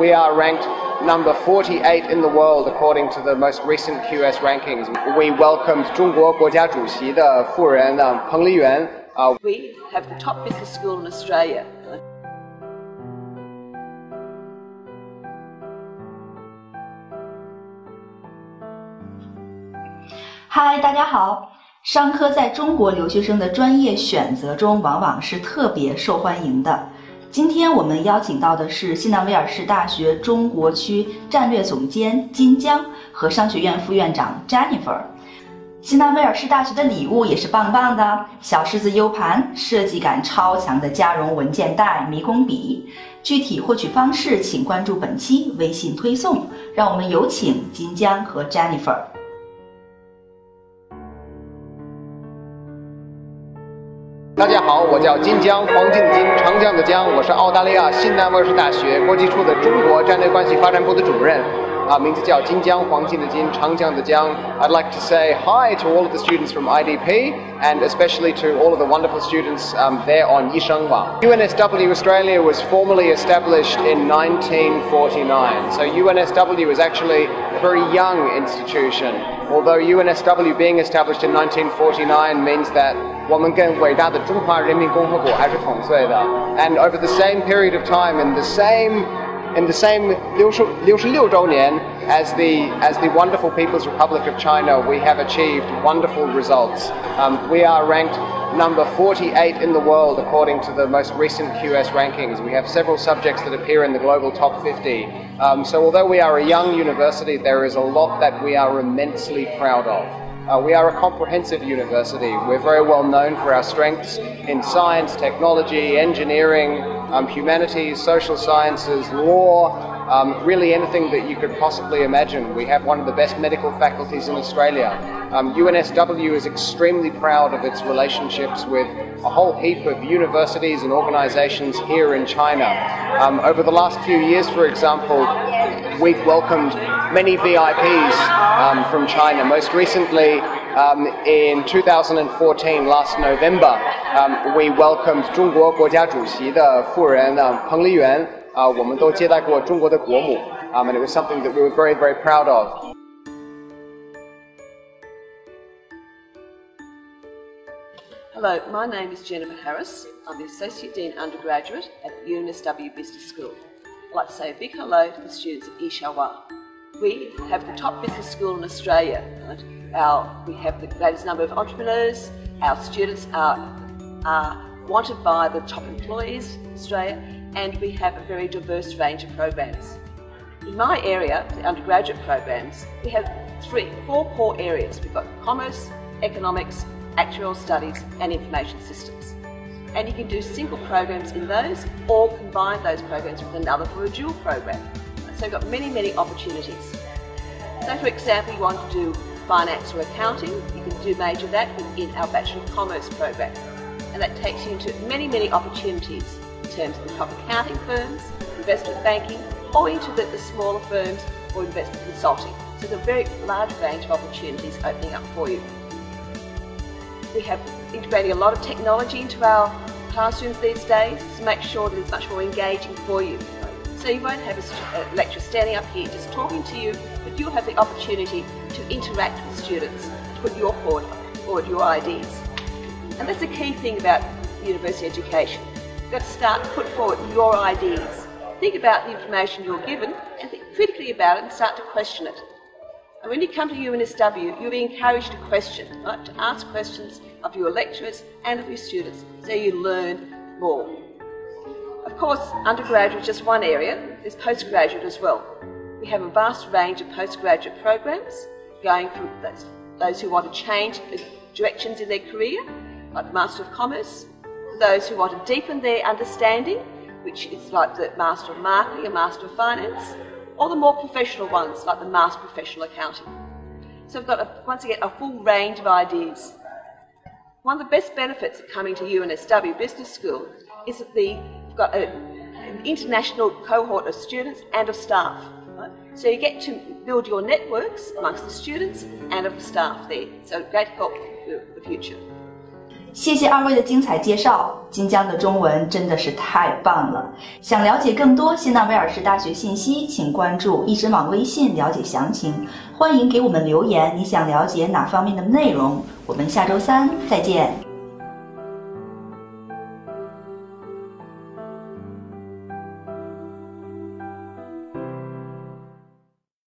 We are ranked number 48 in the world according to the most recent QS rankings. We welcomed 中国国家主席的夫人彭丽媛 uh, We have the top business school in Australia. Hi，大家好。商科在中国留学生的专业选择中，往往是特别受欢迎的。 今天我们邀请到的是西南威尔士大学中国区战略总监金江和商学院副院长 Jennifer。西南威尔士大学的礼物也是棒棒的，小狮子 U 盘、设计感超强的加绒文件袋、迷宫笔。具体获取方式，请关注本期微信推送。让我们有请金江和 Jennifer。大家好，我叫金江，黄金的金，长江的江，我是澳大利亚新南威尔士大学国际处的中国战略关系发展部的主任。啊，名字叫金江，黄金的金，长江的江。I'd like to say hi to all of the students from IDP and especially to all of the wonderful students um, there on Yishengwang. UNSW Australia was formally established in 1949. So UNSW is actually a very young institution. Although UNSW being established in 1949 means that 我们跟伟大的中华人民共和国还是同岁的。And over the same period of time, in the same in the same 六十六十六周年 as the as the wonderful People's Republic of China, we have achieved wonderful results. Um, we are ranked number 48 in the world according to the most recent QS rankings. We have several subjects that appear in the global top 50. Um, so although we are a young university, there is a lot that we are immensely proud of. Uh, we are a comprehensive university. We're very well known for our strengths in science, technology, engineering, um, humanities, social sciences, law, um, really anything that you could possibly imagine. We have one of the best medical faculties in Australia. Um, UNSW is extremely proud of its relationships with a whole heap of universities and organizations here in China. Um, over the last few years, for example, we've welcomed many VIPs um, from China. Most recently, um, in 2014, last November, um, we welcomed 中国国家主席的夫人彭丽媛啊，我们都接待过中国的国母，um, and it was something that we were very, very proud of. Hello, my name is Jennifer Harris. I'm the Associate Dean Undergraduate at the UNSW Business School. I'd like to say a big hello to the students at Ishawa. We have the top business school in Australia. Right? Our, we have the greatest number of entrepreneurs. Our students are, are wanted by the top employees in Australia, and we have a very diverse range of programs. In my area, the undergraduate programs, we have three, four core areas. We've got commerce, economics, actuarial studies, and information systems. And you can do single programs in those or combine those programs with another for a dual program. So you've got many, many opportunities. So for example, you want to do finance or accounting, you can do major that within our Bachelor of Commerce program. And that takes you into many, many opportunities in terms of the top accounting firms, investment banking, or into the, the smaller firms or investment consulting. So there's a very large range of opportunities opening up for you. We have integrating a lot of technology into our classrooms these days to make sure that it's much more engaging for you. So you won't have a, uh, lecturer standing up here just talking to you, but you'll have the opportunity to interact with students, to put your forward, forward your ideas. And that's the key thing about university education. You've got to start to put forward your ideas. Think about the information you're given and think critically about it and start to question it. And when you come to UNSW, you'll be encouraged to question, right? to ask questions of your lecturers and of your students so you learn more. Course, undergraduate is just one area, there's postgraduate as well. We have a vast range of postgraduate programs going from those, those who want to change directions in their career, like the Master of Commerce, those who want to deepen their understanding, which is like the Master of Marketing and Master of Finance, or the more professional ones, like the Master of Professional Accounting. So we've got, a, once again, a full range of ideas. One of the best benefits of coming to UNSW Business School is that the, got a, an international cohort of students and of staff. Right? So you get to build your networks amongst the students and of staff there. So great help for the future. 谢谢二位的精彩介绍，金江的中文真的是太棒了。想了解更多新纳威尔士大学信息，请关注易知网微信了解详情。欢迎给我们留言，你想了解哪方面的内容？我们下周三再见。